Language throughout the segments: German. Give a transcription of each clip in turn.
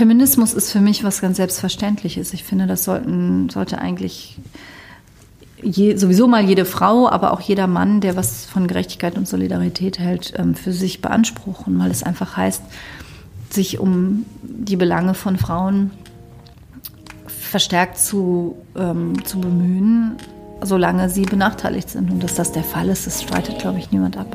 Feminismus ist für mich was ganz Selbstverständliches. Ich finde, das sollten, sollte eigentlich je, sowieso mal jede Frau, aber auch jeder Mann, der was von Gerechtigkeit und Solidarität hält, ähm, für sich beanspruchen, weil es einfach heißt, sich um die Belange von Frauen verstärkt zu, ähm, zu bemühen, solange sie benachteiligt sind. Und dass das der Fall ist, das streitet, glaube ich, niemand ab.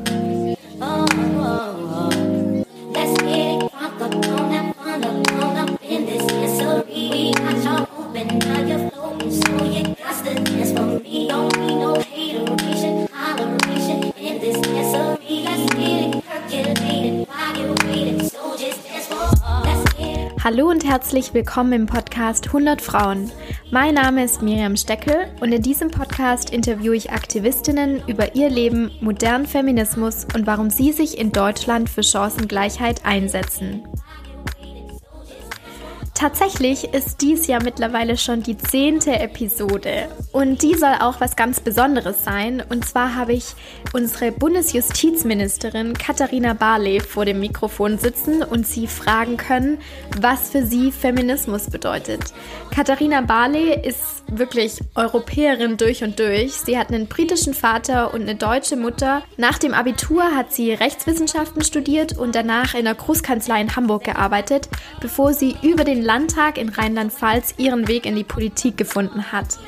Hallo und herzlich willkommen im Podcast 100 Frauen. Mein Name ist Miriam Steckel und in diesem Podcast interviewe ich Aktivistinnen über ihr Leben, modernen Feminismus und warum sie sich in Deutschland für Chancengleichheit einsetzen. Tatsächlich ist dies ja mittlerweile schon die zehnte Episode und die soll auch was ganz Besonderes sein. Und zwar habe ich unsere Bundesjustizministerin Katharina Barley vor dem Mikrofon sitzen und sie fragen können, was für sie Feminismus bedeutet. Katharina Barley ist wirklich Europäerin durch und durch. Sie hat einen britischen Vater und eine deutsche Mutter. Nach dem Abitur hat sie Rechtswissenschaften studiert und danach in der Großkanzlei in Hamburg gearbeitet, bevor sie über den Landtag in Rheinland-Pfalz ihren Weg in die Politik gefunden hat.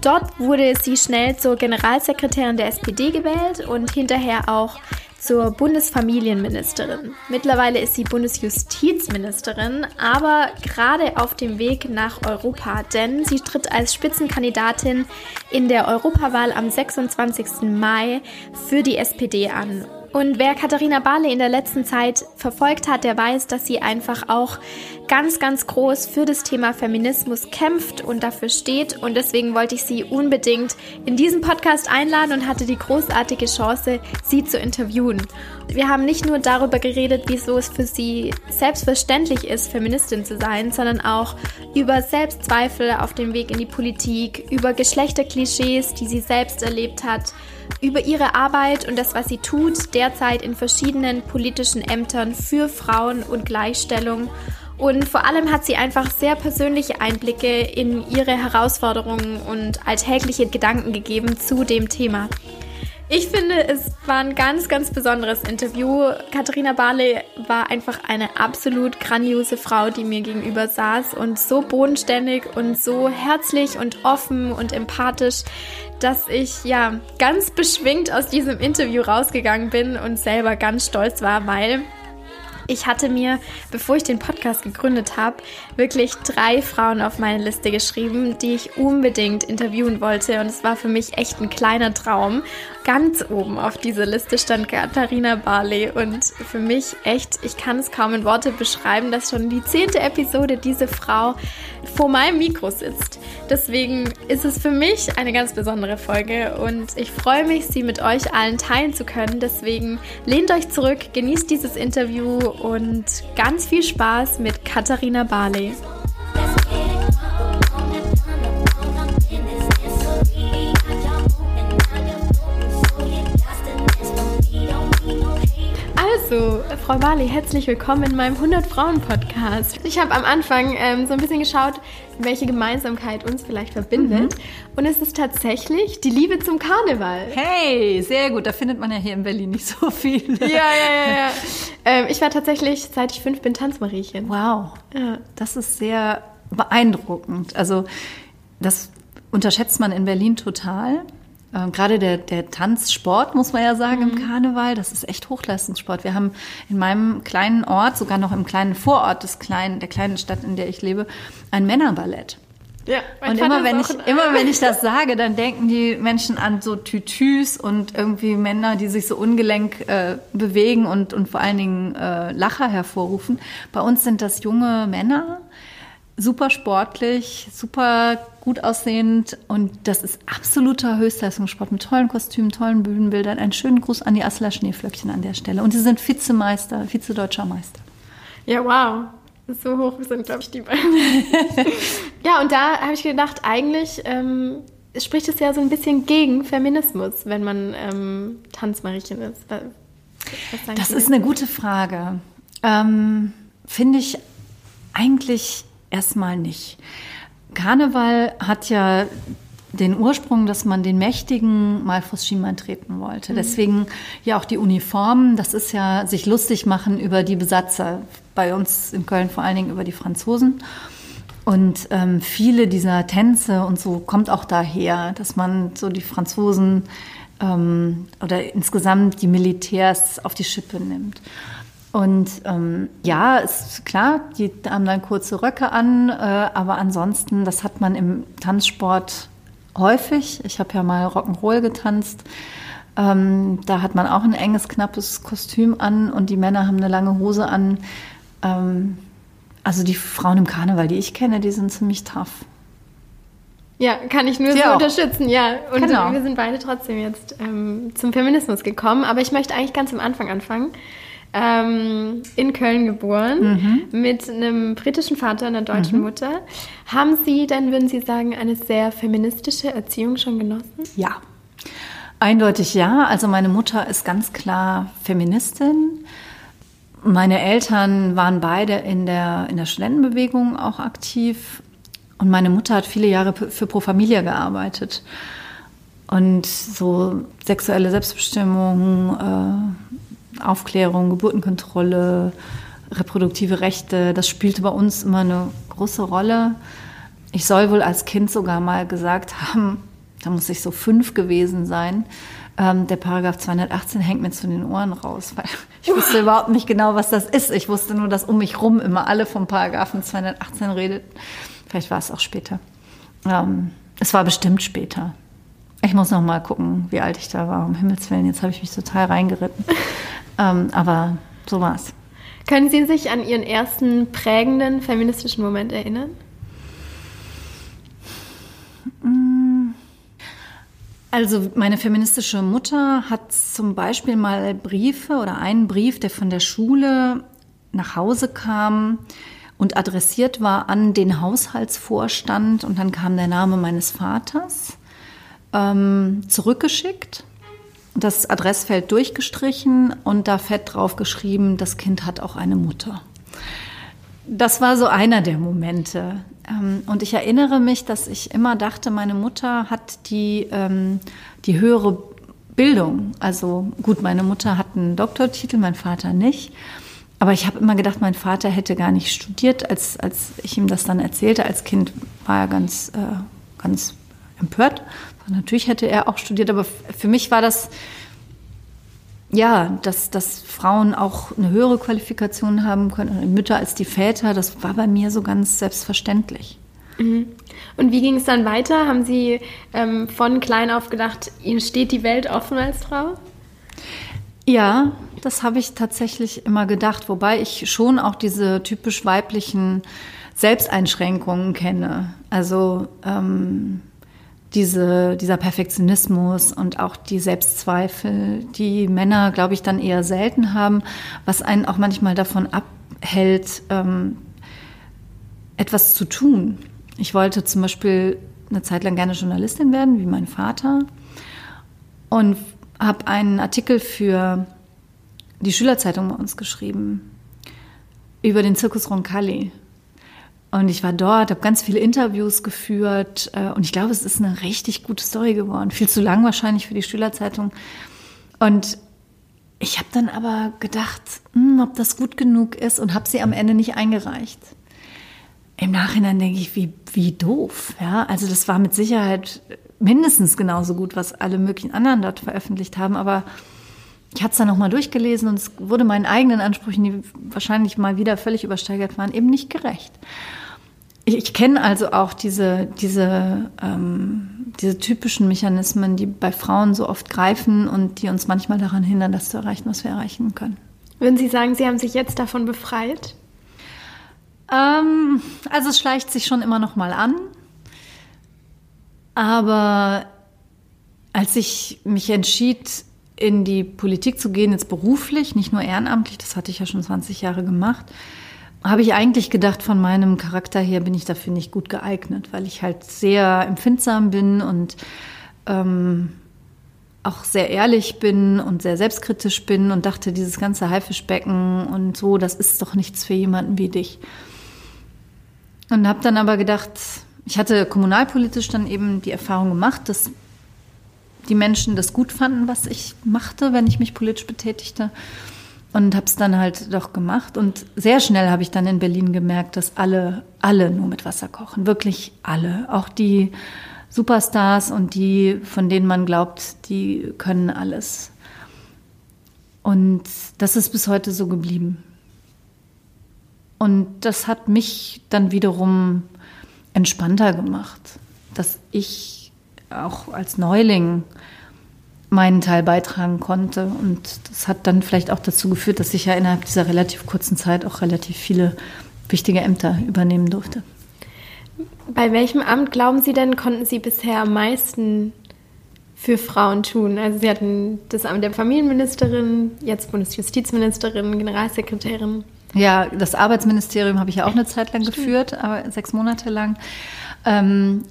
Dort wurde sie schnell zur Generalsekretärin der SPD gewählt und hinterher auch zur Bundesfamilienministerin. Mittlerweile ist sie Bundesjustizministerin, aber gerade auf dem Weg nach Europa, denn sie tritt als Spitzenkandidatin in der Europawahl am 26. Mai für die SPD an. Und wer Katharina Barley in der letzten Zeit verfolgt hat, der weiß, dass sie einfach auch ganz, ganz groß für das Thema Feminismus kämpft und dafür steht. Und deswegen wollte ich sie unbedingt in diesen Podcast einladen und hatte die großartige Chance, sie zu interviewen. Wir haben nicht nur darüber geredet, wieso es für sie selbstverständlich ist, Feministin zu sein, sondern auch über Selbstzweifel auf dem Weg in die Politik, über Geschlechterklischees, die sie selbst erlebt hat über ihre Arbeit und das, was sie tut, derzeit in verschiedenen politischen Ämtern für Frauen und Gleichstellung. Und vor allem hat sie einfach sehr persönliche Einblicke in ihre Herausforderungen und alltägliche Gedanken gegeben zu dem Thema. Ich finde, es war ein ganz, ganz besonderes Interview. Katharina Barley war einfach eine absolut grandiose Frau, die mir gegenüber saß und so bodenständig und so herzlich und offen und empathisch, dass ich ja ganz beschwingt aus diesem Interview rausgegangen bin und selber ganz stolz war, weil ich hatte mir, bevor ich den Podcast gegründet habe, wirklich drei Frauen auf meine Liste geschrieben, die ich unbedingt interviewen wollte. Und es war für mich echt ein kleiner Traum. Ganz oben auf dieser Liste stand Katharina Barley. Und für mich echt, ich kann es kaum in Worte beschreiben, dass schon die zehnte Episode diese Frau vor meinem Mikro sitzt. Deswegen ist es für mich eine ganz besondere Folge und ich freue mich, sie mit euch allen teilen zu können. Deswegen lehnt euch zurück, genießt dieses Interview und ganz viel Spaß mit Katharina Barley. Frau Barley, herzlich willkommen in meinem 100-Frauen-Podcast. Ich habe am Anfang ähm, so ein bisschen geschaut, welche Gemeinsamkeit uns vielleicht verbindet. Mhm. Und es ist tatsächlich die Liebe zum Karneval. Hey, sehr gut. Da findet man ja hier in Berlin nicht so viel. Ja, ja, ja. ja. ähm, ich war tatsächlich, seit ich fünf bin, Tanzmariechen. Wow. Ja. Das ist sehr beeindruckend. Also, das unterschätzt man in Berlin total. Ähm, gerade der, der Tanzsport, muss man ja sagen, mhm. im Karneval, das ist echt Hochleistungssport. Wir haben in meinem kleinen Ort, sogar noch im kleinen Vorort des kleinen, der kleinen Stadt, in der ich lebe, ein Männerballett. Ja, und immer wenn ich immer wenn ich das sage, dann denken die Menschen an so Tütüs und irgendwie Männer, die sich so ungelenk äh, bewegen und und vor allen Dingen äh, Lacher hervorrufen. Bei uns sind das junge Männer, super sportlich, super gut aussehend und das ist absoluter Höchstleistungssport mit tollen Kostümen, tollen Bühnenbildern. Einen schönen Gruß an die Asseler Schneeflöckchen an der Stelle. Und sie sind Vizemeister, Vize-Deutscher Meister. Ja, wow. So hoch sind, glaube ich, die beiden. ja, und da habe ich gedacht, eigentlich ähm, spricht es ja so ein bisschen gegen Feminismus, wenn man ähm, Tanzmariechen ist. das ist eine gute Frage. Ähm, Finde ich Eigentlich erstmal nicht. Karneval hat ja den Ursprung, dass man den Mächtigen mal vors Schienbein treten wollte. Mhm. Deswegen ja auch die Uniformen, das ist ja sich lustig machen über die Besatzer. Bei uns in Köln vor allen Dingen über die Franzosen. Und ähm, viele dieser Tänze und so kommt auch daher, dass man so die Franzosen ähm, oder insgesamt die Militärs auf die Schippe nimmt. Und ähm, ja, ist klar, die haben dann kurze Röcke an, äh, aber ansonsten, das hat man im Tanzsport häufig. Ich habe ja mal Rock'n'Roll getanzt. Ähm, da hat man auch ein enges, knappes Kostüm an und die Männer haben eine lange Hose an. Ähm, also die Frauen im Karneval, die ich kenne, die sind ziemlich tough. Ja, kann ich nur Sie so auch. unterstützen, ja. Und genau. wir sind beide trotzdem jetzt ähm, zum Feminismus gekommen. Aber ich möchte eigentlich ganz am Anfang anfangen ähm, in Köln geboren, mhm. mit einem britischen Vater, einer deutschen mhm. Mutter. Haben Sie denn, würden Sie sagen, eine sehr feministische Erziehung schon genossen? Ja, eindeutig ja. Also meine Mutter ist ganz klar Feministin. Meine Eltern waren beide in der, in der Studentenbewegung auch aktiv. Und meine Mutter hat viele Jahre für Pro Familia gearbeitet. Und so sexuelle Selbstbestimmung, äh, Aufklärung, Geburtenkontrolle, reproduktive Rechte, das spielte bei uns immer eine große Rolle. Ich soll wohl als Kind sogar mal gesagt haben, da muss ich so fünf gewesen sein, ähm, der Paragraph 218 hängt mir zu den Ohren raus, weil ich wusste überhaupt nicht genau, was das ist. Ich wusste nur, dass um mich rum immer alle vom Paragraphen 218 redet. Vielleicht war es auch später. Ähm, es war bestimmt später. Ich muss noch mal gucken, wie alt ich da war. Um Himmels Willen, jetzt habe ich mich total reingeritten. Ähm, aber so war's. Können Sie sich an Ihren ersten prägenden feministischen Moment erinnern? Mm. Also meine feministische Mutter hat zum Beispiel mal Briefe oder einen Brief, der von der Schule nach Hause kam und adressiert war an den Haushaltsvorstand und dann kam der Name meines Vaters ähm, zurückgeschickt das Adressfeld durchgestrichen und da fett drauf geschrieben, das Kind hat auch eine Mutter. Das war so einer der Momente. Ähm, und ich erinnere mich, dass ich immer dachte, meine Mutter hat die, ähm, die höhere Bildung. Also gut, meine Mutter hat einen Doktortitel, mein Vater nicht. Aber ich habe immer gedacht, mein Vater hätte gar nicht studiert. Als, als ich ihm das dann erzählte als Kind, war er ganz, äh, ganz empört. Natürlich hätte er auch studiert, aber für mich war das, ja, dass, dass Frauen auch eine höhere Qualifikation haben können, Mütter als die Väter, das war bei mir so ganz selbstverständlich. Mhm. Und wie ging es dann weiter? Haben Sie ähm, von klein auf gedacht, Ihnen steht die Welt offen als Frau? Ja, das habe ich tatsächlich immer gedacht, wobei ich schon auch diese typisch weiblichen Selbsteinschränkungen kenne. Also ähm, diese, dieser Perfektionismus und auch die Selbstzweifel, die Männer, glaube ich, dann eher selten haben, was einen auch manchmal davon abhält, ähm, etwas zu tun. Ich wollte zum Beispiel eine Zeit lang gerne Journalistin werden, wie mein Vater, und habe einen Artikel für die Schülerzeitung bei uns geschrieben über den Zirkus Roncalli. Und ich war dort, habe ganz viele Interviews geführt äh, und ich glaube, es ist eine richtig gute Story geworden. Viel zu lang wahrscheinlich für die Schülerzeitung. Und ich habe dann aber gedacht, hm, ob das gut genug ist und habe sie am Ende nicht eingereicht. Im Nachhinein denke ich, wie, wie doof. Ja? Also das war mit Sicherheit mindestens genauso gut, was alle möglichen anderen dort veröffentlicht haben, aber ich hatte es dann nochmal durchgelesen und es wurde meinen eigenen Ansprüchen, die wahrscheinlich mal wieder völlig übersteigert waren, eben nicht gerecht. Ich, ich kenne also auch diese, diese, ähm, diese typischen Mechanismen, die bei Frauen so oft greifen und die uns manchmal daran hindern, das zu erreichen, was wir erreichen können. Würden Sie sagen, Sie haben sich jetzt davon befreit? Ähm, also es schleicht sich schon immer noch mal an. Aber als ich mich entschied, in die Politik zu gehen, jetzt beruflich, nicht nur ehrenamtlich, das hatte ich ja schon 20 Jahre gemacht, habe ich eigentlich gedacht, von meinem Charakter her bin ich dafür nicht gut geeignet, weil ich halt sehr empfindsam bin und ähm, auch sehr ehrlich bin und sehr selbstkritisch bin und dachte, dieses ganze Haifischbecken und so, das ist doch nichts für jemanden wie dich. Und habe dann aber gedacht, ich hatte kommunalpolitisch dann eben die Erfahrung gemacht, dass die Menschen das gut fanden, was ich machte, wenn ich mich politisch betätigte. Und habe es dann halt doch gemacht. Und sehr schnell habe ich dann in Berlin gemerkt, dass alle, alle nur mit Wasser kochen. Wirklich alle. Auch die Superstars und die, von denen man glaubt, die können alles. Und das ist bis heute so geblieben. Und das hat mich dann wiederum entspannter gemacht, dass ich auch als Neuling meinen Teil beitragen konnte. Und das hat dann vielleicht auch dazu geführt, dass ich ja innerhalb dieser relativ kurzen Zeit auch relativ viele wichtige Ämter übernehmen durfte. Bei welchem Amt glauben Sie denn, konnten Sie bisher am meisten für Frauen tun? Also Sie hatten das Amt der Familienministerin, jetzt Bundesjustizministerin, Generalsekretärin. Ja, das Arbeitsministerium habe ich ja auch eine Zeit lang geführt, aber sechs Monate lang. Ähm,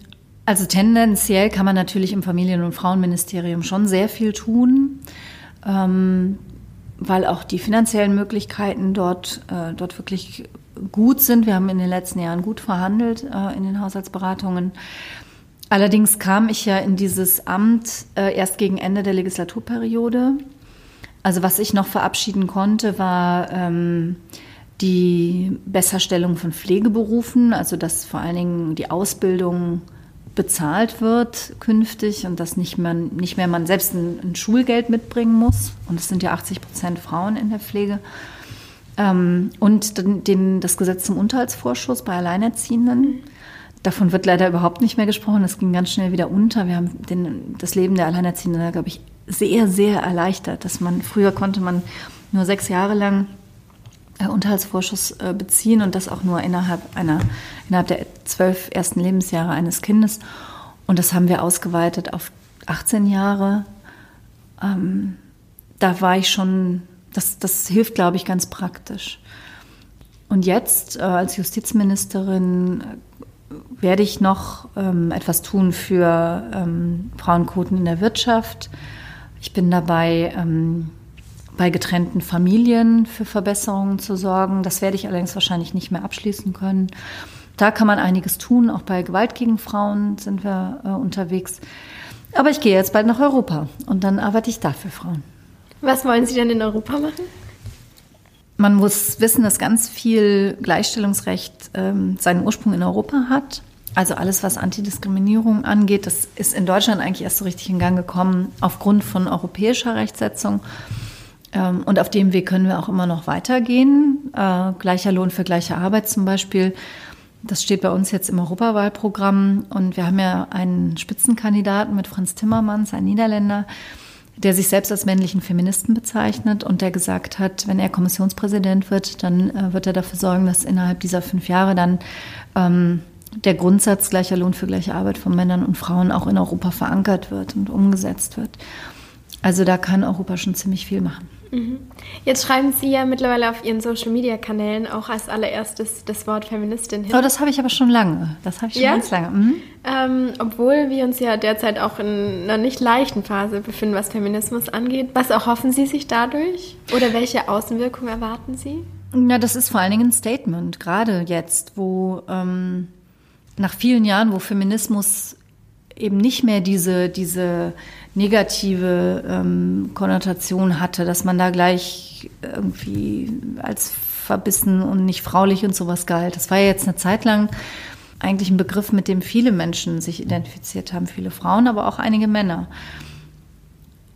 also tendenziell kann man natürlich im Familien- und Frauenministerium schon sehr viel tun, ähm, weil auch die finanziellen Möglichkeiten dort, äh, dort wirklich gut sind. Wir haben in den letzten Jahren gut verhandelt äh, in den Haushaltsberatungen. Allerdings kam ich ja in dieses Amt äh, erst gegen Ende der Legislaturperiode. Also was ich noch verabschieden konnte, war ähm, die Besserstellung von Pflegeberufen, also dass vor allen Dingen die Ausbildung bezahlt wird künftig und dass nicht mehr, nicht mehr man selbst ein, ein Schulgeld mitbringen muss. Und es sind ja 80 Prozent Frauen in der Pflege. Ähm, und den, den, das Gesetz zum Unterhaltsvorschuss bei Alleinerziehenden. Davon wird leider überhaupt nicht mehr gesprochen. Das ging ganz schnell wieder unter. Wir haben den, das Leben der Alleinerziehenden, glaube ich, sehr, sehr erleichtert. Dass man, früher konnte man nur sechs Jahre lang Unterhaltsvorschuss äh, beziehen und das auch nur innerhalb einer, innerhalb der zwölf ersten Lebensjahre eines Kindes. Und das haben wir ausgeweitet auf 18 Jahre. Ähm, da war ich schon, das, das hilft, glaube ich, ganz praktisch. Und jetzt äh, als Justizministerin äh, werde ich noch ähm, etwas tun für ähm, Frauenquoten in der Wirtschaft. Ich bin dabei, ähm, bei getrennten Familien für Verbesserungen zu sorgen. Das werde ich allerdings wahrscheinlich nicht mehr abschließen können. Da kann man einiges tun. Auch bei Gewalt gegen Frauen sind wir äh, unterwegs. Aber ich gehe jetzt bald nach Europa und dann arbeite ich da für Frauen. Was wollen Sie denn in Europa machen? Man muss wissen, dass ganz viel Gleichstellungsrecht ähm, seinen Ursprung in Europa hat. Also alles, was Antidiskriminierung angeht, das ist in Deutschland eigentlich erst so richtig in Gang gekommen aufgrund von europäischer Rechtsetzung. Ähm, und auf dem Weg können wir auch immer noch weitergehen. Äh, gleicher Lohn für gleiche Arbeit zum Beispiel. Das steht bei uns jetzt im Europawahlprogramm. Und wir haben ja einen Spitzenkandidaten mit Franz Timmermans, ein Niederländer, der sich selbst als männlichen Feministen bezeichnet und der gesagt hat, wenn er Kommissionspräsident wird, dann äh, wird er dafür sorgen, dass innerhalb dieser fünf Jahre dann ähm, der Grundsatz gleicher Lohn für gleiche Arbeit von Männern und Frauen auch in Europa verankert wird und umgesetzt wird. Also da kann Europa schon ziemlich viel machen. Mhm. Jetzt schreiben Sie ja mittlerweile auf Ihren Social-Media-Kanälen auch als allererstes das Wort Feministin hin. Oh, das habe ich aber schon lange. Das habe ich schon ja? ganz lange. Mhm. Ähm, obwohl wir uns ja derzeit auch in einer nicht leichten Phase befinden, was Feminismus angeht. Was erhoffen Sie sich dadurch? Oder welche Außenwirkung erwarten Sie? Na, das ist vor allen Dingen ein Statement, gerade jetzt, wo ähm, nach vielen Jahren, wo Feminismus eben nicht mehr diese, diese negative ähm, Konnotation hatte, dass man da gleich irgendwie als verbissen und nicht fraulich und sowas galt. Das war ja jetzt eine Zeit lang eigentlich ein Begriff, mit dem viele Menschen sich identifiziert haben, viele Frauen, aber auch einige Männer.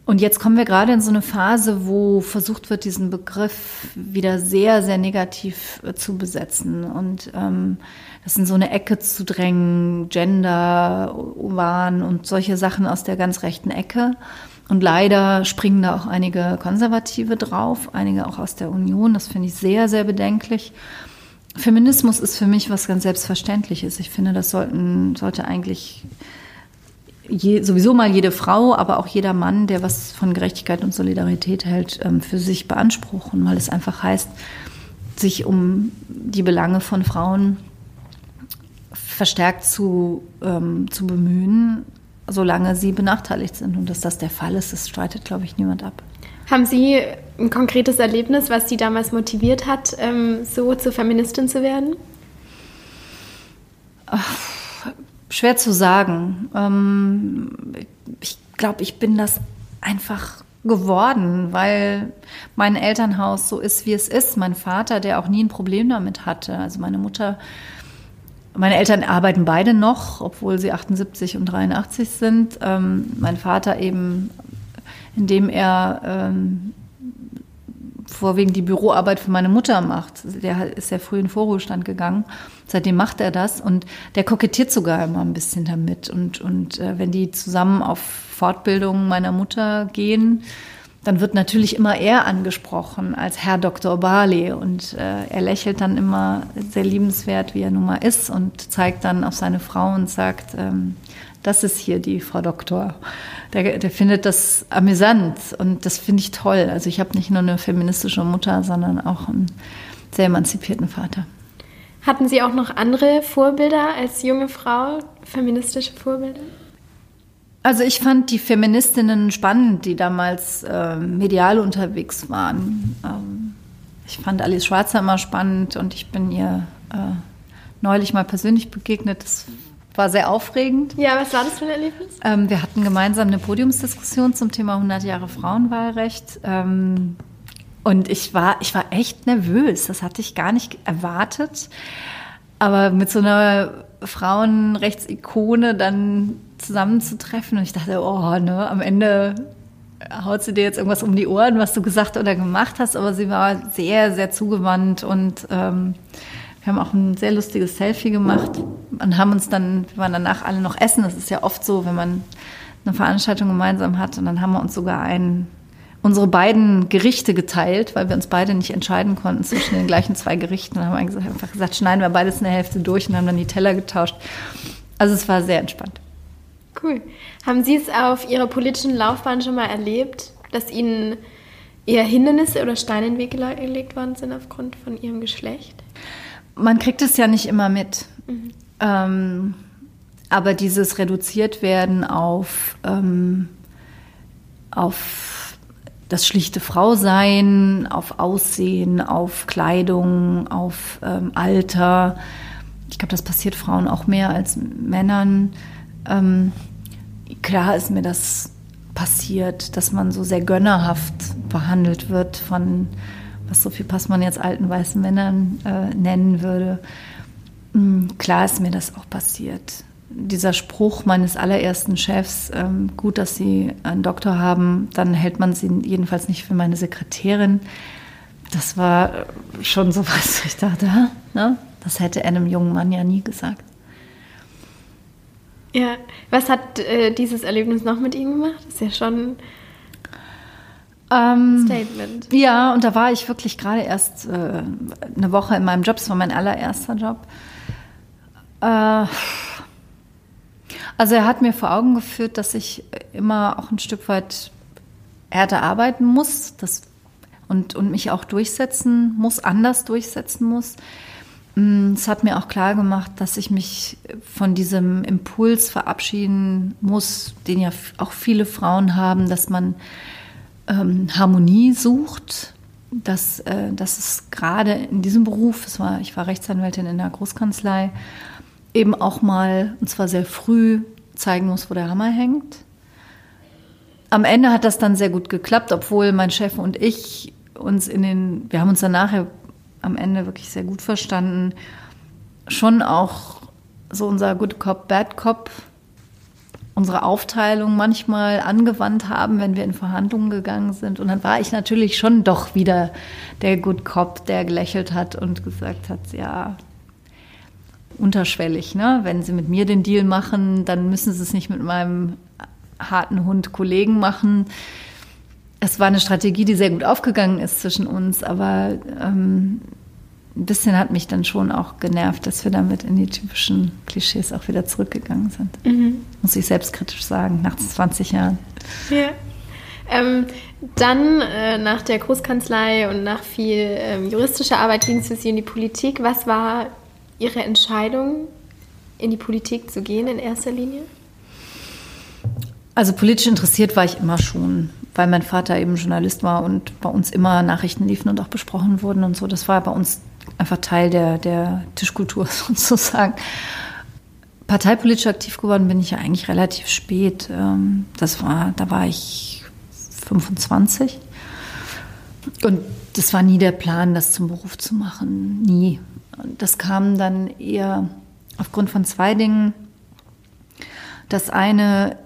Und jetzt kommen wir gerade in so eine Phase, wo versucht wird, diesen Begriff wieder sehr, sehr negativ äh, zu besetzen und ähm, das in so eine Ecke zu drängen, Gender, Urban und solche Sachen aus der ganz rechten Ecke. Und leider springen da auch einige Konservative drauf, einige auch aus der Union. Das finde ich sehr, sehr bedenklich. Feminismus ist für mich was ganz Selbstverständliches. Ich finde, das sollten, sollte eigentlich je, sowieso mal jede Frau, aber auch jeder Mann, der was von Gerechtigkeit und Solidarität hält, ähm, für sich beanspruchen, weil es einfach heißt, sich um die Belange von Frauen verstärkt zu, ähm, zu bemühen, solange sie benachteiligt sind. Und dass das der Fall ist, das streitet, glaube ich, niemand ab. Haben Sie ein konkretes Erlebnis, was Sie damals motiviert hat, ähm, so zur Feministin zu werden? schwer zu sagen. Ähm, ich glaube, ich bin das einfach geworden, weil mein Elternhaus so ist, wie es ist. Mein Vater, der auch nie ein Problem damit hatte. Also meine Mutter, meine Eltern arbeiten beide noch, obwohl sie 78 und 83 sind. Ähm, mein Vater eben, indem er ähm, vorwiegend die Büroarbeit für meine Mutter macht. Der ist sehr früh in Vorruhestand gegangen. Seitdem macht er das und der kokettiert sogar immer ein bisschen damit. Und, und äh, wenn die zusammen auf Fortbildungen meiner Mutter gehen, dann wird natürlich immer er angesprochen als Herr Dr. Barley und äh, er lächelt dann immer sehr liebenswert, wie er nun mal ist und zeigt dann auf seine Frau und sagt, ähm, das ist hier die Frau Doktor. Der, der findet das amüsant und das finde ich toll. Also ich habe nicht nur eine feministische Mutter, sondern auch einen sehr emanzipierten Vater. Hatten Sie auch noch andere Vorbilder als junge Frau, feministische Vorbilder? Also ich fand die Feministinnen spannend, die damals äh, medial unterwegs waren. Ähm, ich fand Alice Schwarzer immer spannend und ich bin ihr äh, neulich mal persönlich begegnet. Das war sehr aufregend. Ja, was war das für ein Erlebnis? Ähm, wir hatten gemeinsam eine Podiumsdiskussion zum Thema 100 Jahre Frauenwahlrecht. Ähm, und ich war, ich war echt nervös. Das hatte ich gar nicht erwartet. Aber mit so einer Frauenrechtsikone dann zusammenzutreffen. Und ich dachte, oh, ne, am Ende haut sie dir jetzt irgendwas um die Ohren, was du gesagt oder gemacht hast. Aber sie war sehr, sehr zugewandt und ähm, wir haben auch ein sehr lustiges Selfie gemacht und haben uns dann, wir waren danach alle noch essen. Das ist ja oft so, wenn man eine Veranstaltung gemeinsam hat. Und dann haben wir uns sogar ein, unsere beiden Gerichte geteilt, weil wir uns beide nicht entscheiden konnten zwischen den gleichen zwei Gerichten. Dann haben wir einfach gesagt, schneiden wir beides in der Hälfte durch und haben dann die Teller getauscht. Also es war sehr entspannt. Cool. Haben Sie es auf Ihrer politischen Laufbahn schon mal erlebt, dass Ihnen eher Hindernisse oder Steine in den Weg gelegt worden sind aufgrund von Ihrem Geschlecht? Man kriegt es ja nicht immer mit. Mhm. Ähm, aber dieses reduziert werden auf, ähm, auf das schlichte Frausein, auf Aussehen, auf Kleidung, auf ähm, Alter. Ich glaube, das passiert Frauen auch mehr als Männern. Ähm, klar ist mir das passiert, dass man so sehr gönnerhaft behandelt wird von, was Sophie Passmann jetzt alten weißen Männern äh, nennen würde. Mhm, klar ist mir das auch passiert. Dieser Spruch meines allerersten Chefs, ähm, gut, dass Sie einen Doktor haben, dann hält man sie jedenfalls nicht für meine Sekretärin. Das war schon so was, ich dachte, ne? das hätte einem jungen Mann ja nie gesagt. Ja, was hat äh, dieses Erlebnis noch mit Ihnen gemacht? Das ist ja schon ein ähm, Statement. Ja, und da war ich wirklich gerade erst äh, eine Woche in meinem Job. Das war mein allererster Job. Äh, also er hat mir vor Augen geführt, dass ich immer auch ein Stück weit härter arbeiten muss das, und, und mich auch durchsetzen muss, anders durchsetzen muss. Mm, es hat mir auch klar gemacht, dass ich mich von diesem Impuls verabschieden muss, den ja auch viele Frauen haben, dass man ähm, Harmonie sucht. Dass, äh, dass es gerade in diesem Beruf, es war, ich war Rechtsanwältin in der Großkanzlei, eben auch mal, und zwar sehr früh, zeigen muss, wo der Hammer hängt. Am Ende hat das dann sehr gut geklappt, obwohl mein Chef und ich uns in den, wir haben uns dann nachher am Ende wirklich sehr gut verstanden. Schon auch so unser Good Cop, Bad Cop, unsere Aufteilung manchmal angewandt haben, wenn wir in Verhandlungen gegangen sind. Und dann war ich natürlich schon doch wieder der Good Cop, der gelächelt hat und gesagt hat, ja, unterschwellig, ne? Wenn Sie mit mir den Deal machen, dann müssen Sie es nicht mit meinem harten Hund Kollegen machen. Es war eine Strategie, die sehr gut aufgegangen ist zwischen uns, aber ähm, ein bisschen hat mich dann schon auch genervt, dass wir damit in die typischen Klischees auch wieder zurückgegangen sind. Mhm. Muss ich selbstkritisch sagen, nach 20 Jahren. Ja. Ähm, dann äh, nach der Großkanzlei und nach viel ähm, juristischer Arbeit ging es für Sie in die Politik. Was war Ihre Entscheidung, in die Politik zu gehen in erster Linie? Also politisch interessiert war ich immer schon, weil mein Vater eben Journalist war und bei uns immer Nachrichten liefen und auch besprochen wurden und so. Das war bei uns einfach Teil der, der Tischkultur sozusagen. parteipolitisch aktiv geworden bin ich ja eigentlich relativ spät. Ähm, das war, da war ich 25. Und das war nie der Plan, das zum Beruf zu machen. Nie. Das kam dann eher aufgrund von zwei Dingen. Das eine,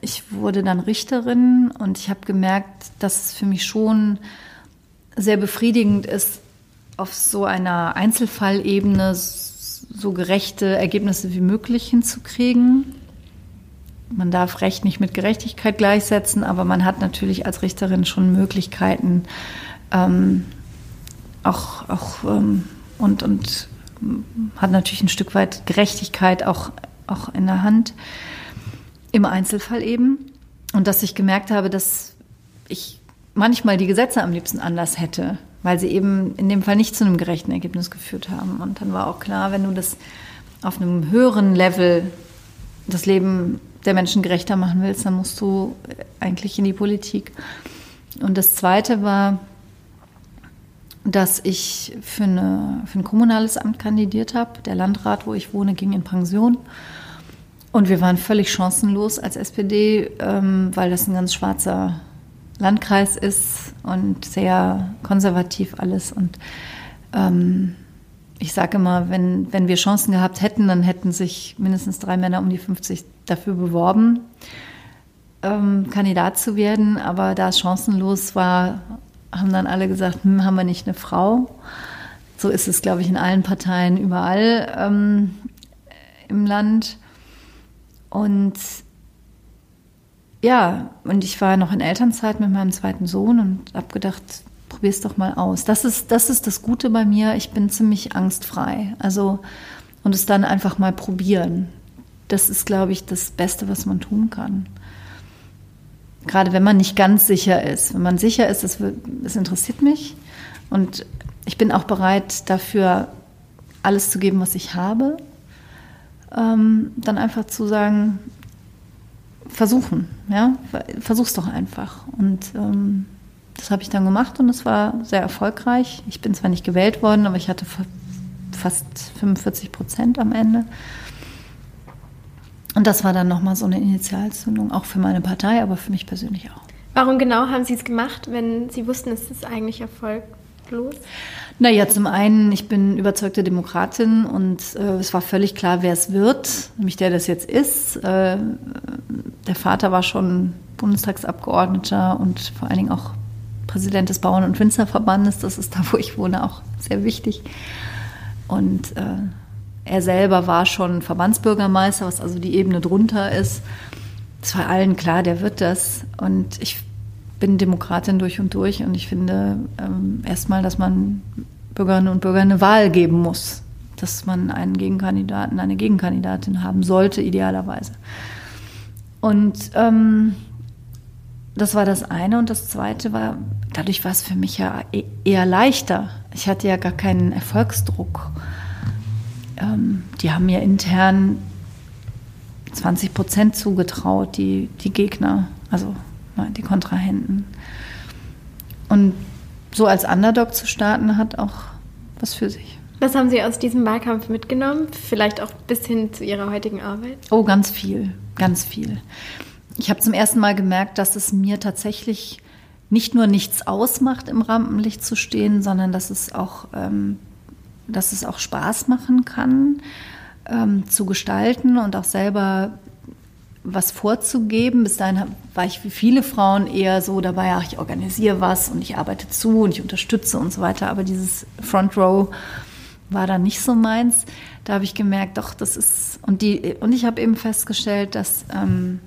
ich wurde dann Richterin und ich habe gemerkt, dass es für mich schon sehr befriedigend ist, auf so einer Einzelfallebene so gerechte Ergebnisse wie möglich hinzukriegen. Man darf Recht nicht mit Gerechtigkeit gleichsetzen, aber man hat natürlich als Richterin schon Möglichkeiten, ähm, auch, auch ähm, und, und hat natürlich ein Stück weit Gerechtigkeit auch, auch in der Hand, im Einzelfall eben. Und dass ich gemerkt habe, dass ich manchmal die Gesetze am liebsten anders hätte, weil sie eben in dem Fall nicht zu einem gerechten Ergebnis geführt haben. Und dann war auch klar, wenn du das auf einem höheren Level das Leben der Menschen gerechter machen willst, dann musst du eigentlich in die Politik. Und das Zweite war, dass ich für, eine, für ein kommunales Amt kandidiert habe. Der Landrat, wo ich wohne, ging in Pension. Und wir waren völlig chancenlos als SPD, ähm, weil das ein ganz schwarzer Landkreis ist und sehr konservativ alles. Und ähm, ich sage immer, wenn, wenn wir Chancen gehabt hätten, dann hätten sich mindestens drei Männer um die 50 dafür beworben, ähm, Kandidat zu werden. Aber da es chancenlos war, haben dann alle gesagt, hm, haben wir nicht eine Frau? So ist es, glaube ich, in allen Parteien überall ähm, im Land. Und ja, und ich war noch in Elternzeit mit meinem zweiten Sohn und habe gedacht, probier es doch mal aus. Das ist, das ist das Gute bei mir. Ich bin ziemlich angstfrei. Also, und es dann einfach mal probieren. Das ist, glaube ich, das Beste, was man tun kann. Gerade wenn man nicht ganz sicher ist. Wenn man sicher ist, es, es interessiert mich und ich bin auch bereit dafür, alles zu geben, was ich habe, ähm, dann einfach zu sagen, versuchen, ja, versuch's doch einfach. Und ähm, das habe ich dann gemacht und es war sehr erfolgreich. Ich bin zwar nicht gewählt worden, aber ich hatte fast 45 Prozent am Ende. Und das war dann nochmal so eine Initialzündung, auch für meine Partei, aber für mich persönlich auch. Warum genau haben Sie es gemacht, wenn Sie wussten, es ist eigentlich erfolglos? Naja, zum einen, ich bin überzeugte Demokratin und äh, es war völlig klar, wer es wird, nämlich der das jetzt ist. Äh, der Vater war schon Bundestagsabgeordneter und vor allen Dingen auch Präsident des Bauern- und Winzerverbandes. Das ist da, wo ich wohne, auch sehr wichtig. Und äh, er selber war schon Verbandsbürgermeister, was also die Ebene drunter ist. Es war allen klar, der wird das. Und ich bin Demokratin durch und durch und ich finde ähm, erstmal, dass man Bürgerinnen und Bürgern eine Wahl geben muss, dass man einen Gegenkandidaten, eine Gegenkandidatin haben sollte, idealerweise. Und ähm, das war das eine. Und das zweite war, dadurch war es für mich ja e-, eher leichter. Ich hatte ja gar keinen Erfolgsdruck ähm, die haben mir intern 20 Prozent zugetraut, die, die Gegner, also die Kontrahenten. Und so als Underdog zu starten, hat auch was für sich. Was haben Sie aus diesem Wahlkampf mitgenommen? Vielleicht auch bis hin zu Ihrer heutigen Arbeit? Oh, ganz viel, ganz viel. Ich habe zum ersten Mal gemerkt, dass es mir tatsächlich nicht nur nichts ausmacht, im Rampenlicht zu stehen, sondern dass es auch ähm, dass es auch Spaß machen kann, ähm, zu gestalten und auch selber was vorzugeben. Bis dahin war ich wie viele Frauen eher so dabei, ach, ich organisiere was und ich arbeite zu und ich unterstütze und so weiter. Aber dieses Front Row war dann nicht so meins. Da habe ich gemerkt, doch, das ist, und die, und ich habe eben festgestellt, dass ähm,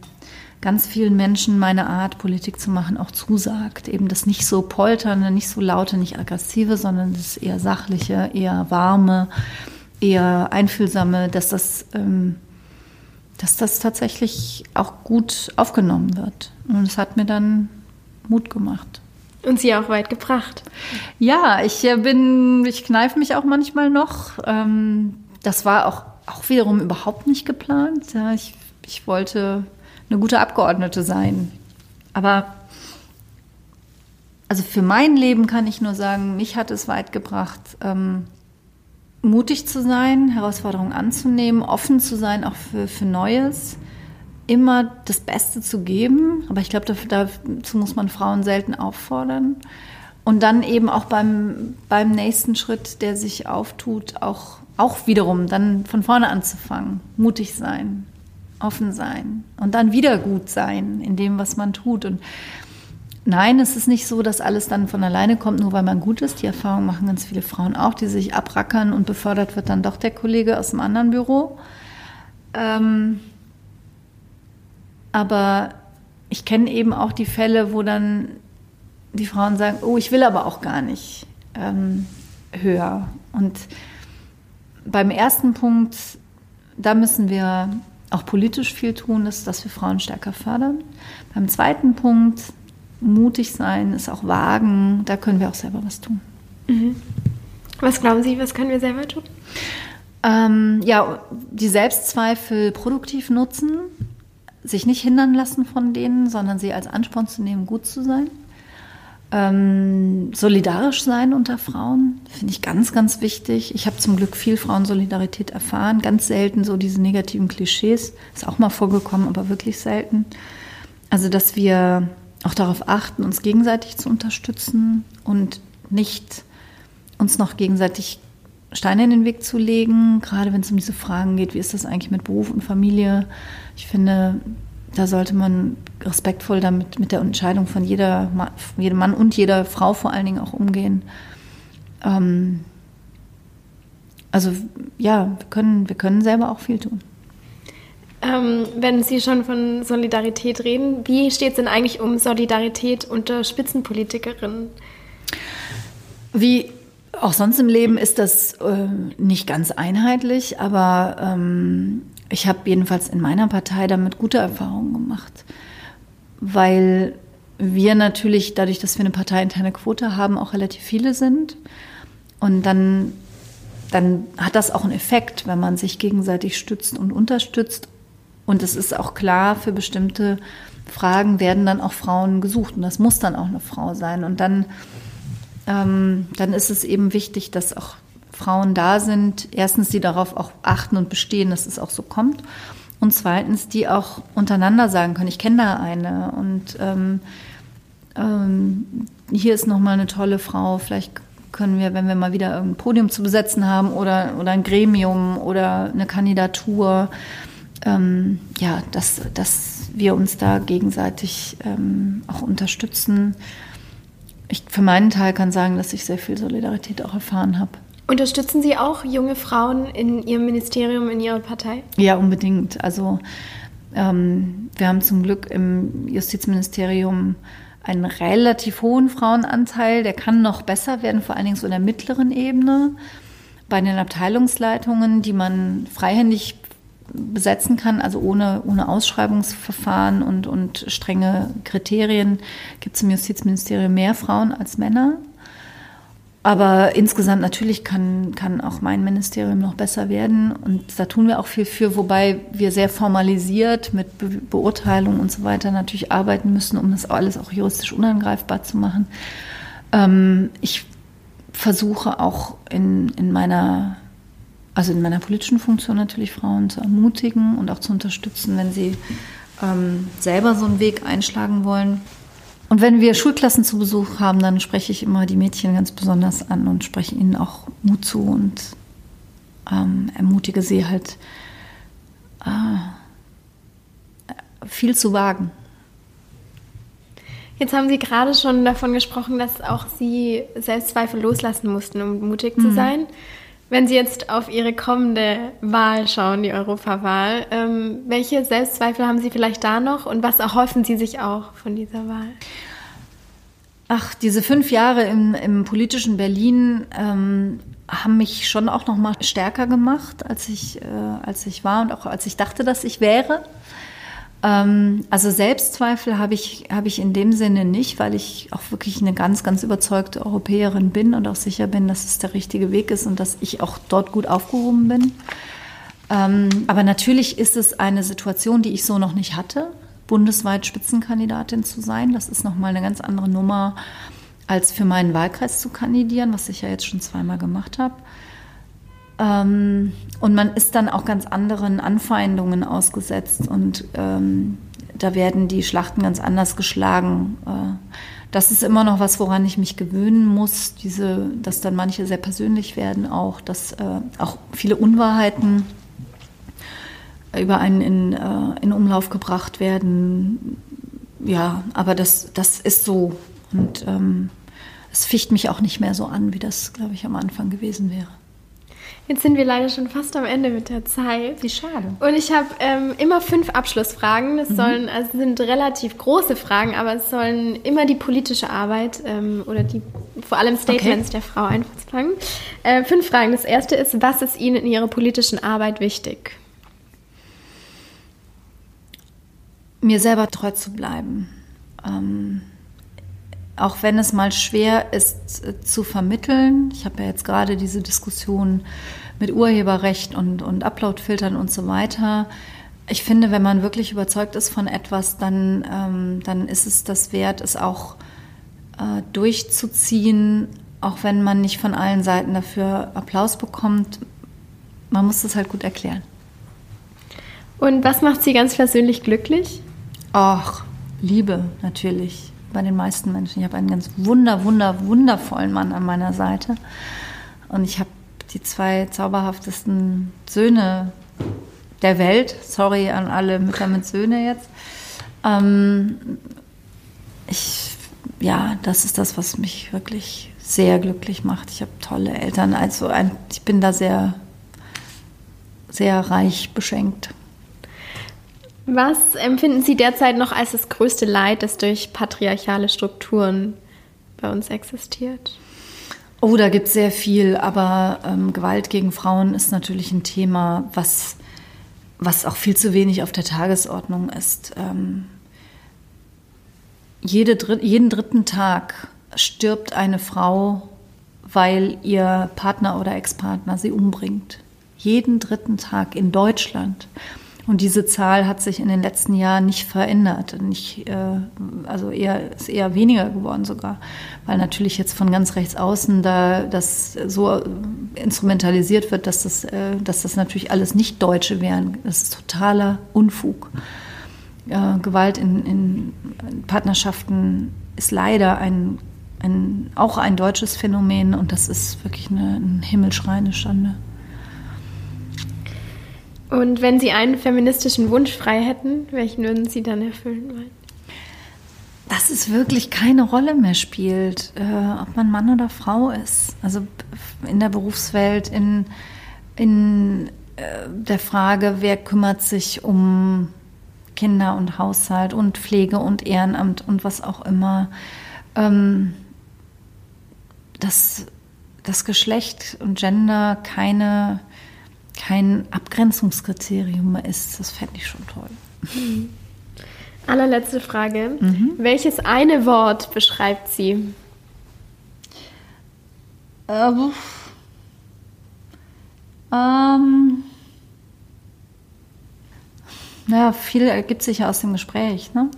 ganz vielen Menschen meine Art, Politik zu machen, auch zusagt. Eben das nicht so polternde, nicht so laute, nicht aggressive, sondern das eher sachliche, eher warme, eher einfühlsame, dass das, ähm, dass das tatsächlich auch gut aufgenommen wird. Und es hat mir dann Mut gemacht. Und sie auch weit gebracht. Ja, ich äh, bin, ich kneife mich auch manchmal noch. Ähm, das war auch, auch wiederum überhaupt nicht geplant. Ja, ich, ich wollte eine gute Abgeordnete sein. Aber also für mein Leben kann ich nur sagen, mich hat es weit gebracht, ähm, mutig zu sein, Herausforderungen anzunehmen, offen zu sein, auch für, für Neues, immer das Beste zu geben. Aber ich glaube, dazu muss man Frauen selten auffordern. Und dann eben auch beim, beim nächsten Schritt, der sich auftut, auch, auch wiederum dann von vorne anzufangen. Mutig sein, offen sein und dann wieder gut sein in dem, was man tut. Und nein, es ist nicht so, dass alles dann von alleine kommt, nur weil man gut ist. Die Erfahrung machen ganz viele Frauen auch, die sich abrackern und befördert wird dann doch der Kollege aus dem anderen Büro. Ähm, aber ich kenne eben auch die Fälle, wo dann die Frauen sagen, oh, ich will aber auch gar nicht ähm, höher. Und beim ersten Punkt, da müssen wir auch politisch viel tun, ist, dass wir Frauen stärker fördern. Beim zweiten Punkt, mutig sein, ist auch wagen, da können wir auch selber was tun. Mhm. Was glauben Sie, was können wir selber tun? Ähm, ja, die Selbstzweifel produktiv nutzen, sich nicht hindern lassen von denen, sondern sie als Ansporn zu nehmen, gut zu sein. Ähm, solidarisch sein unter Frauen finde ich ganz, ganz wichtig. Ich habe zum Glück viel Frauensolidarität erfahren, ganz selten so diese negativen Klischees. Ist auch mal vorgekommen, aber wirklich selten. Also, dass wir auch darauf achten, uns gegenseitig zu unterstützen und nicht uns noch gegenseitig Steine in den Weg zu legen, gerade wenn es um diese Fragen geht, wie ist das eigentlich mit Beruf und Familie. Ich finde, da sollte man respektvoll damit mit der Entscheidung von jeder, jedem Mann und jeder Frau vor allen Dingen auch umgehen. Ähm, also ja, wir können, wir können selber auch viel tun. Ähm, wenn Sie schon von Solidarität reden, wie steht es denn eigentlich um Solidarität unter Spitzenpolitikerinnen? Wie auch sonst im Leben ist das äh, nicht ganz einheitlich, aber ähm, ich habe jedenfalls in meiner Partei damit gute Erfahrungen gemacht, weil wir natürlich dadurch, dass wir eine parteiinterne Quote haben, auch relativ viele sind. Und dann, dann hat das auch einen Effekt, wenn man sich gegenseitig stützt und unterstützt. Und es ist auch klar, für bestimmte Fragen werden dann auch Frauen gesucht. Und das muss dann auch eine Frau sein. Und dann, ähm, dann ist es eben wichtig, dass auch Frauen da sind, erstens, die darauf auch achten und bestehen, dass es auch so kommt. Und zweitens, die auch untereinander sagen können, ich kenne da eine und ähm, ähm, hier ist nochmal eine tolle Frau, vielleicht können wir, wenn wir mal wieder ein Podium zu besetzen haben oder, oder ein Gremium oder eine Kandidatur, ähm, ja, dass, dass wir uns da gegenseitig ähm, auch unterstützen. Ich für meinen Teil kann sagen, dass ich sehr viel Solidarität auch erfahren habe. Unterstützen Sie auch junge Frauen in Ihrem Ministerium, in Ihrer Partei? Ja, unbedingt. Also ähm, wir haben zum Glück im Justizministerium einen relativ hohen Frauenanteil. Der kann noch besser werden, vor allen Dingen so in der mittleren Ebene. Bei den Abteilungsleitungen, die man freihändig besetzen kann, also ohne, ohne Ausschreibungsverfahren und, und strenge Kriterien, gibt es im Justizministerium mehr Frauen als Männer. Aber insgesamt natürlich kann, kann auch mein Ministerium noch besser werden. Und da tun wir auch viel für, wobei wir sehr formalisiert mit Be Beurteilung und so weiter natürlich arbeiten müssen, um das alles auch juristisch unangreifbar zu machen. Ähm, ich versuche auch in, in meiner, also in meiner politischen Funktion natürlich Frauen zu ermutigen und auch zu unterstützen, wenn sie ähm, selber so einen Weg einschlagen wollen. Und wenn wir Schulklassen zu Besuch haben, dann spreche ich immer die Mädchen ganz besonders an und spreche ihnen auch Mut zu und ähm, ermutige sie halt äh, viel zu wagen. Jetzt haben Sie gerade schon davon gesprochen, dass auch Sie Selbstzweifel loslassen mussten, um mutig mhm. zu sein. Wenn Sie jetzt auf Ihre kommende Wahl schauen, die Europawahl, ähm, welche Selbstzweifel haben Sie vielleicht da noch und was erhoffen Sie sich auch von dieser Wahl? Ach, diese fünf Jahre im, im politischen Berlin ähm, haben mich schon auch noch mal stärker gemacht, als ich, äh, als ich war und auch als ich dachte, dass ich wäre. Ähm, also Selbstzweifel habe ich, habe ich in dem Sinne nicht, weil ich auch wirklich eine ganz, ganz überzeugte Europäerin bin und auch sicher bin, dass es der richtige Weg ist und dass ich auch dort gut aufgehoben bin. Ähm, aber natürlich ist es eine Situation, die ich so noch nicht hatte, bundesweit Spitzenkandidatin zu sein. Das ist nochmal eine ganz andere Nummer, als für meinen Wahlkreis zu kandidieren, was ich ja jetzt schon zweimal gemacht habe. Ähm, und man ist dann auch ganz anderen Anfeindungen ausgesetzt und ähm, da werden die Schlachten ganz anders geschlagen. Äh, das ist immer noch was, woran ich mich gewöhnen muss, diese, dass dann manche sehr persönlich werden, auch, dass äh, auch viele Unwahrheiten über einen in, äh, in Umlauf gebracht werden. Ja, aber das, das ist so. Und ähm, es ficht mich auch nicht mehr so an, wie das, glaube ich, am Anfang gewesen wäre. Jetzt sind wir leider schon fast am Ende mit der Zeit. Wie schade. Und ich habe ähm, immer fünf Abschlussfragen. Das mhm. sollen, also sind relativ große Fragen, aber es sollen immer die politische Arbeit ähm, oder die vor allem Statements okay. der Frau einfangen. Äh, fünf Fragen. Das erste ist, was ist Ihnen in Ihrer politischen Arbeit wichtig? Mir selber treu zu bleiben. Ähm, auch wenn es mal schwer ist äh, zu vermitteln. Ich habe ja jetzt gerade diese Diskussion mit Urheberrecht und, und Uploadfiltern und so weiter. Ich finde, wenn man wirklich überzeugt ist von etwas, dann, ähm, dann ist es das wert, es auch äh, durchzuziehen, auch wenn man nicht von allen Seiten dafür Applaus bekommt. Man muss das halt gut erklären. Und was macht Sie ganz persönlich glücklich? Ach, Liebe natürlich bei den meisten Menschen. Ich habe einen ganz wunder, wunder, wundervollen Mann an meiner Seite. Und ich habe die zwei zauberhaftesten Söhne der Welt. Sorry an alle Mütter mit Söhne jetzt. Ähm, ich, ja, das ist das, was mich wirklich sehr glücklich macht. Ich habe tolle Eltern. Also ein, ich bin da sehr, sehr reich beschenkt. Was empfinden Sie derzeit noch als das größte Leid, das durch patriarchale Strukturen bei uns existiert? Oh, da gibt es sehr viel, aber ähm, Gewalt gegen Frauen ist natürlich ein Thema, was, was auch viel zu wenig auf der Tagesordnung ist. Ähm, jede, jeden dritten Tag stirbt eine Frau, weil ihr Partner oder Ex-Partner sie umbringt. Jeden dritten Tag in Deutschland. Und diese Zahl hat sich in den letzten Jahren nicht verändert. Nicht, äh, also eher, ist eher weniger geworden sogar. Weil natürlich jetzt von ganz rechts außen da das so instrumentalisiert wird, dass das, äh, dass das natürlich alles nicht Deutsche wären. Das ist totaler Unfug. Äh, Gewalt in, in, Partnerschaften ist leider ein, ein, auch ein deutsches Phänomen und das ist wirklich eine, eine himmelschreiende Schande. Und wenn Sie einen feministischen Wunsch frei hätten, welchen würden Sie dann erfüllen wollen? Dass es wirklich keine Rolle mehr spielt, äh, ob man Mann oder Frau ist. Also in der Berufswelt, in, in äh, der Frage, wer kümmert sich um Kinder und Haushalt und Pflege und Ehrenamt und was auch immer. Ähm, dass das Geschlecht und Gender keine kein Abgrenzungskriterium mehr ist, das fände ich schon toll. Mhm. Allerletzte Frage. Mhm. Welches eine Wort beschreibt sie? Äh, ähm, naja, viel ergibt sich ja aus dem Gespräch. Ne?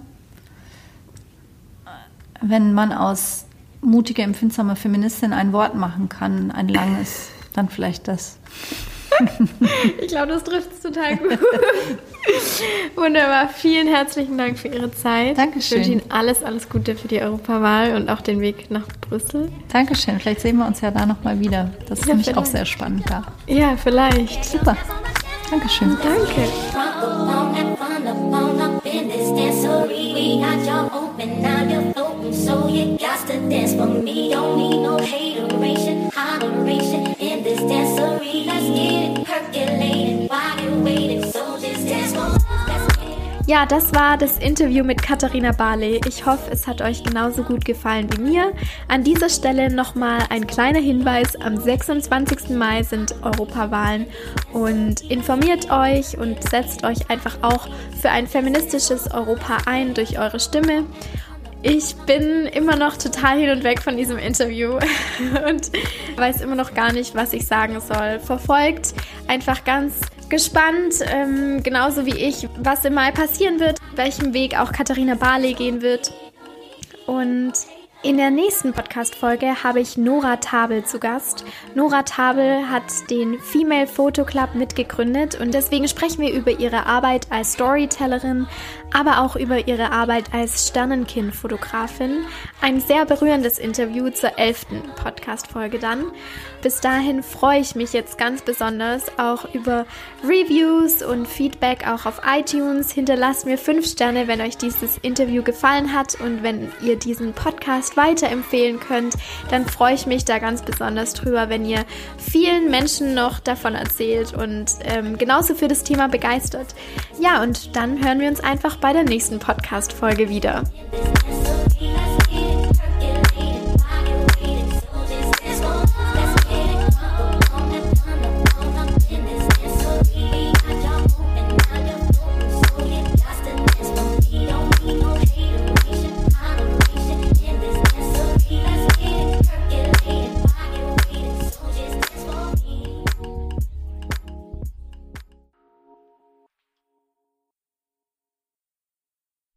Wenn man aus mutige, empfindsame Feministin ein Wort machen kann, ein langes, dann vielleicht das. ich glaube, das trifft es total gut. Wunderbar. Vielen herzlichen Dank für Ihre Zeit. Dankeschön. Ich wünsche Ihnen alles, alles Gute für die Europawahl und auch den Weg nach Brüssel. Dankeschön. Vielleicht sehen wir uns ja da nochmal wieder. Das ist ja, nämlich auch sehr spannend da. Ja, vielleicht. Super. Dankeschön. Danke. Ja, das war das Interview mit Katharina Barley. Ich hoffe, es hat euch genauso gut gefallen wie mir. An dieser Stelle nochmal ein kleiner Hinweis. Am 26. Mai sind Europawahlen und informiert euch und setzt euch einfach auch für ein feministisches Europa ein durch eure Stimme. Ich bin immer noch total hin und weg von diesem Interview und weiß immer noch gar nicht, was ich sagen soll. Verfolgt einfach ganz gespannt, ähm, genauso wie ich, was im Mai passieren wird, welchen Weg auch Katharina Barley gehen wird. Und In der nächsten Podcast-Folge habe ich Nora Tabel zu Gast. Nora Tabel hat den Female Photo Club mitgegründet und deswegen sprechen wir über ihre Arbeit als Storytellerin, aber auch über ihre Arbeit als Sternenkind-Fotografin. Ein sehr berührendes Interview zur elften Podcast-Folge dann. Bis dahin freue ich mich jetzt ganz besonders auch über Reviews und Feedback auch auf iTunes. Hinterlasst mir fünf Sterne, wenn euch dieses Interview gefallen hat und wenn ihr diesen Podcast weiterempfehlen könnt, dann freue ich mich da ganz besonders drüber, wenn ihr vielen Menschen noch davon erzählt und ähm, genauso für das Thema begeistert. Ja, und dann hören wir uns einfach bei der nächsten Podcast-Folge wieder.